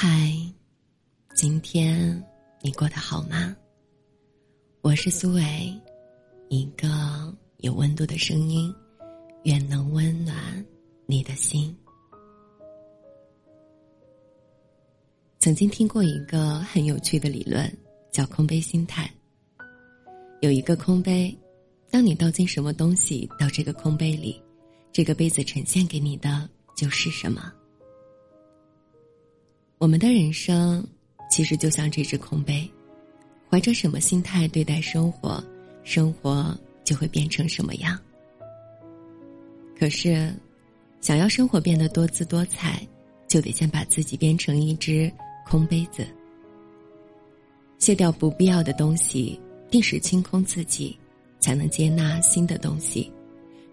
嗨，今天你过得好吗？我是苏伟，一个有温度的声音，愿能温暖你的心。曾经听过一个很有趣的理论，叫空杯心态。有一个空杯，当你倒进什么东西到这个空杯里，这个杯子呈现给你的就是什么。我们的人生其实就像这只空杯，怀着什么心态对待生活，生活就会变成什么样。可是，想要生活变得多姿多彩，就得先把自己变成一只空杯子，卸掉不必要的东西，定时清空自己，才能接纳新的东西，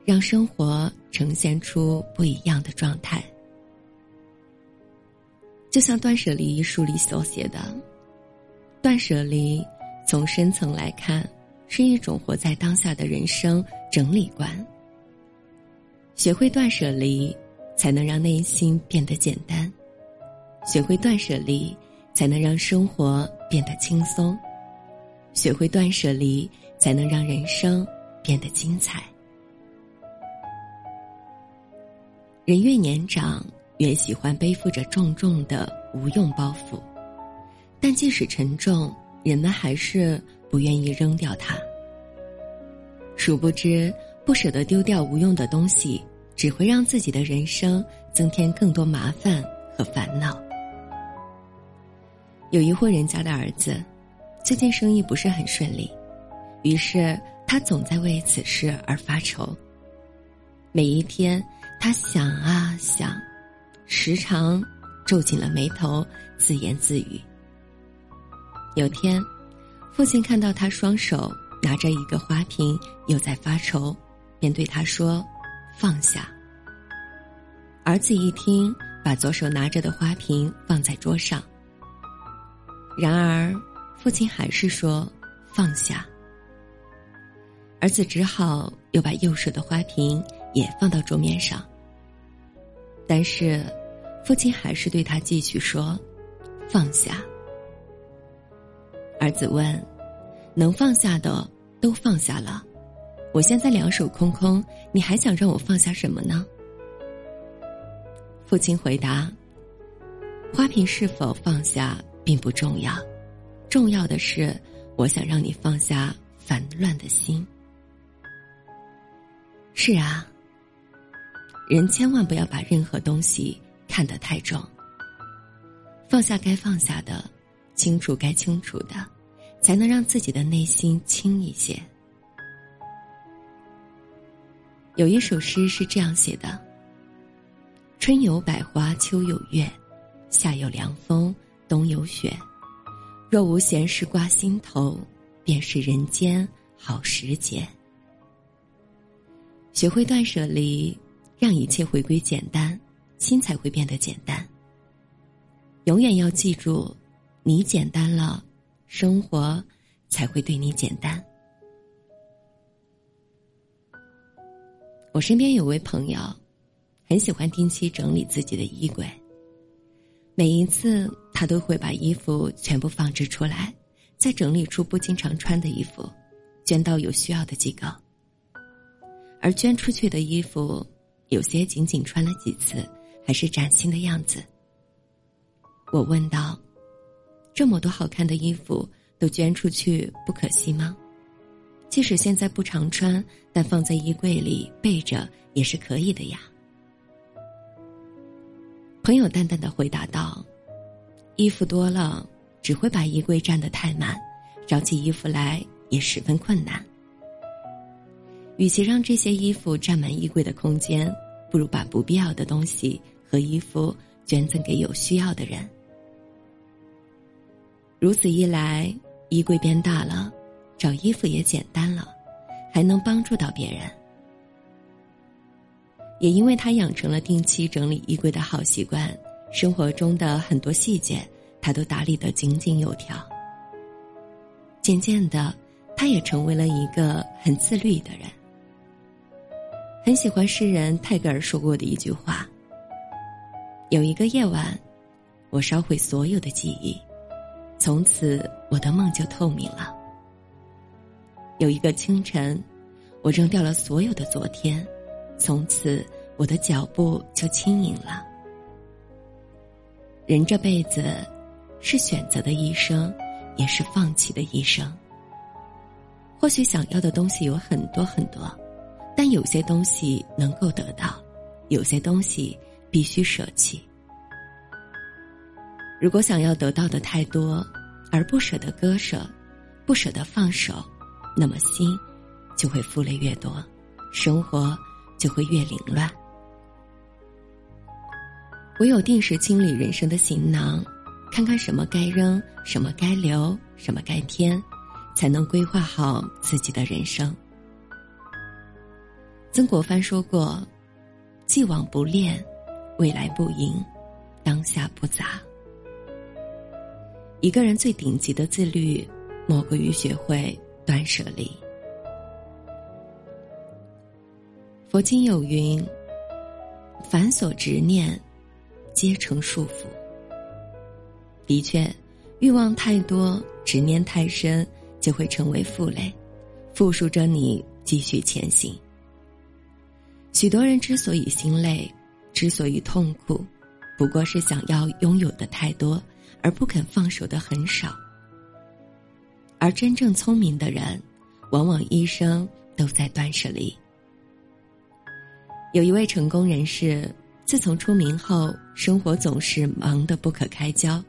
让生活呈现出不一样的状态。就像《断舍离》一书里所写的，断舍离从深层来看，是一种活在当下的人生整理观。学会断舍离，才能让内心变得简单；学会断舍离，才能让生活变得轻松；学会断舍离，才能让人生变得精彩。人越年长。越喜欢背负着重重的无用包袱，但即使沉重，人们还是不愿意扔掉它。殊不知，不舍得丢掉无用的东西，只会让自己的人生增添更多麻烦和烦恼。有一户人家的儿子，最近生意不是很顺利，于是他总在为此事而发愁。每一天，他想啊想。时常皱紧了眉头，自言自语。有天，父亲看到他双手拿着一个花瓶，又在发愁，便对他说：“放下。”儿子一听，把左手拿着的花瓶放在桌上。然而，父亲还是说：“放下。”儿子只好又把右手的花瓶也放到桌面上。但是，父亲还是对他继续说：“放下。”儿子问：“能放下的都放下了，我现在两手空空，你还想让我放下什么呢？”父亲回答：“花瓶是否放下并不重要，重要的是，我想让你放下烦乱的心。”是啊。人千万不要把任何东西看得太重，放下该放下的，清楚该清楚的，才能让自己的内心轻一些。有一首诗是这样写的：“春有百花，秋有月，夏有凉风，冬有雪。若无闲事挂心头，便是人间好时节。”学会断舍离。让一切回归简单，心才会变得简单。永远要记住，你简单了，生活才会对你简单。我身边有位朋友，很喜欢定期整理自己的衣柜。每一次，他都会把衣服全部放置出来，再整理出不经常穿的衣服，捐到有需要的机构。而捐出去的衣服。有些仅仅穿了几次，还是崭新的样子。我问道：“这么多好看的衣服都捐出去，不可惜吗？即使现在不常穿，但放在衣柜里备着也是可以的呀。”朋友淡淡的回答道：“衣服多了，只会把衣柜占得太满，找起衣服来也十分困难。”与其让这些衣服占满衣柜的空间，不如把不必要的东西和衣服捐赠给有需要的人。如此一来，衣柜变大了，找衣服也简单了，还能帮助到别人。也因为他养成了定期整理衣柜的好习惯，生活中的很多细节他都打理得井井有条。渐渐的，他也成为了一个很自律的人。很喜欢诗人泰戈尔说过的一句话：“有一个夜晚，我烧毁所有的记忆，从此我的梦就透明了。有一个清晨，我扔掉了所有的昨天，从此我的脚步就轻盈了。人这辈子，是选择的一生，也是放弃的一生。或许想要的东西有很多很多，但有些东西能够得到，有些东西必须舍弃。如果想要得到的太多，而不舍得割舍，不舍得放手，那么心就会负累越多，生活就会越凌乱。唯有定时清理人生的行囊，看看什么该扔，什么该留，什么该添，才能规划好自己的人生。曾国藩说过：“既往不恋，未来不迎，当下不杂。”一个人最顶级的自律，莫过于学会断舍离。佛经有云：“凡所执念，皆成束缚。”的确，欲望太多，执念太深，就会成为负累，缚束着你继续前行。许多人之所以心累，之所以痛苦，不过是想要拥有的太多。而不肯放手的很少，而真正聪明的人，往往一生都在断舍离。有一位成功人士，自从出名后，生活总是忙得不可开交，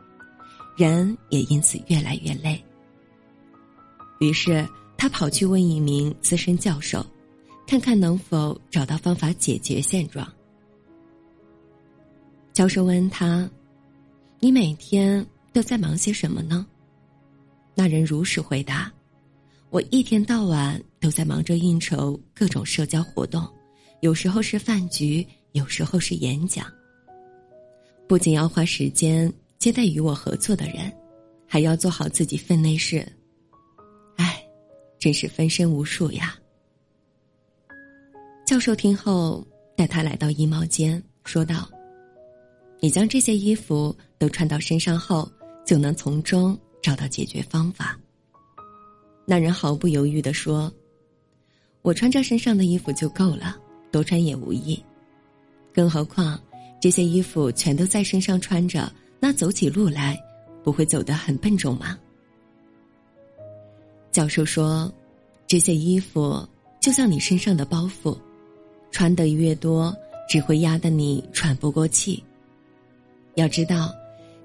人也因此越来越累。于是他跑去问一名资深教授，看看能否找到方法解决现状。教授问他。你每天都在忙些什么呢？那人如实回答：“我一天到晚都在忙着应酬各种社交活动，有时候是饭局，有时候是演讲。不仅要花时间接待与我合作的人，还要做好自己分内事。唉，真是分身无术呀。”教授听后带他来到衣帽间，说道。你将这些衣服都穿到身上后，就能从中找到解决方法。那人毫不犹豫地说：“我穿着身上的衣服就够了，多穿也无益。更何况，这些衣服全都在身上穿着，那走起路来不会走得很笨重吗？”教授说：“这些衣服就像你身上的包袱，穿的越多，只会压得你喘不过气。”要知道，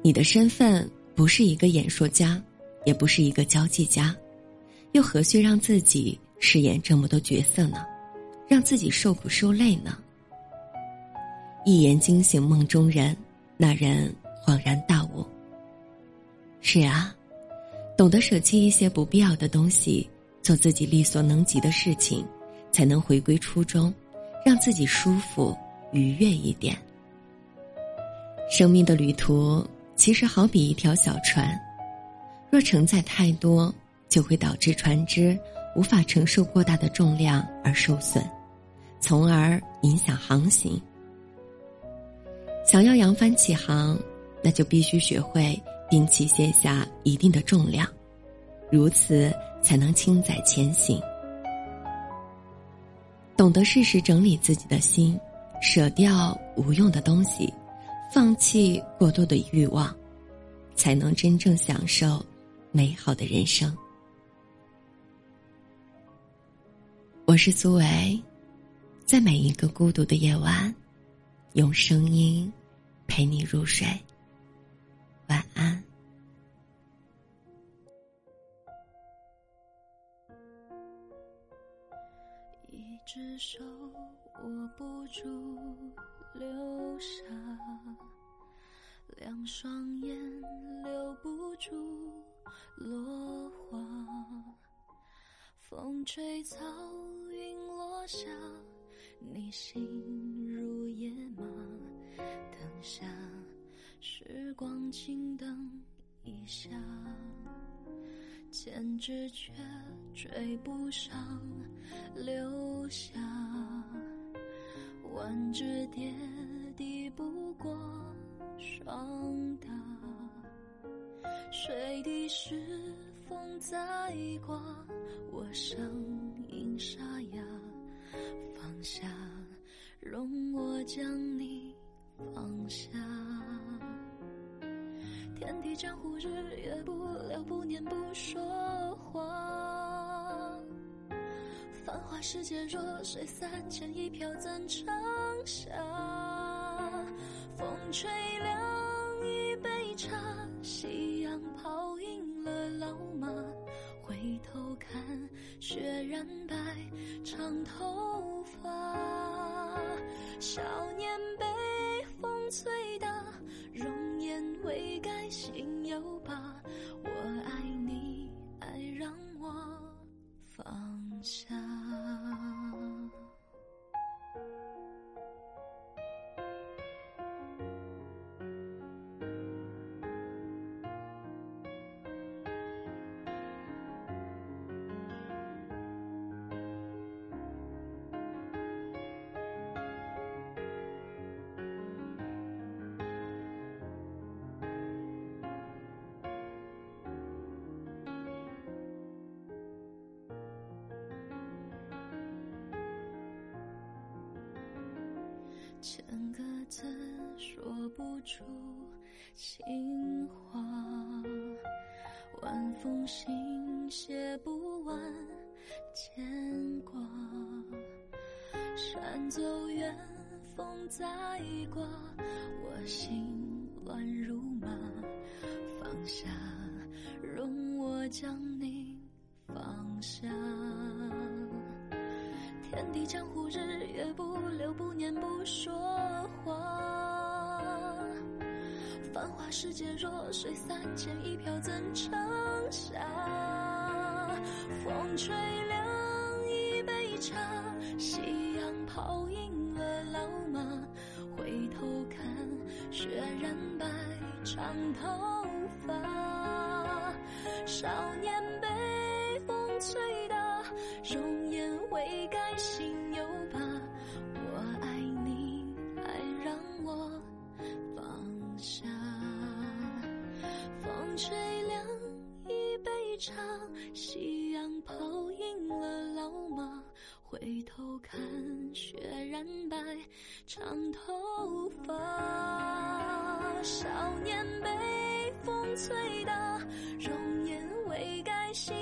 你的身份不是一个演说家，也不是一个交际家，又何须让自己饰演这么多角色呢？让自己受苦受累呢？一言惊醒梦中人，那人恍然大悟。是啊，懂得舍弃一些不必要的东西，做自己力所能及的事情，才能回归初衷，让自己舒服愉悦一点。生命的旅途其实好比一条小船，若承载太多，就会导致船只无法承受过大的重量而受损，从而影响航行。想要扬帆起航，那就必须学会定期卸下一定的重量，如此才能轻载前行。懂得适时整理自己的心，舍掉无用的东西。放弃过多的欲望，才能真正享受美好的人生。我是苏维，在每一个孤独的夜晚，用声音陪你入睡。晚安。一只手握不住。流沙，两双眼留不住落花。风吹草，云落下，你心如野马。等下，时光静等一下，千纸却追不上留下。万只蝶抵不过霜打。水滴是风在刮，我声音沙哑。放下，容我将你放下。天地江湖，日月不留，不念不说话。繁华世界，弱水三千，一瓢怎盛下？风吹凉一杯茶，夕阳泡赢了老马。回头看，雪染白长头发。少年被风吹大，容颜未改心有疤。我爱你，爱让我放下。千个字说不出情话，晚风信写不完牵挂。山走远，风在刮，我心乱如麻。放下，容我将你放下。天地江湖，日月不留，不念不说话。繁华世界，弱水三千，一瓢怎盛下？风吹凉一杯茶，夕阳泡赢了老马。回头看，雪染白长头发。少年被风吹大，容颜未改。回头看雪染白长头发少年被风吹大容颜未改心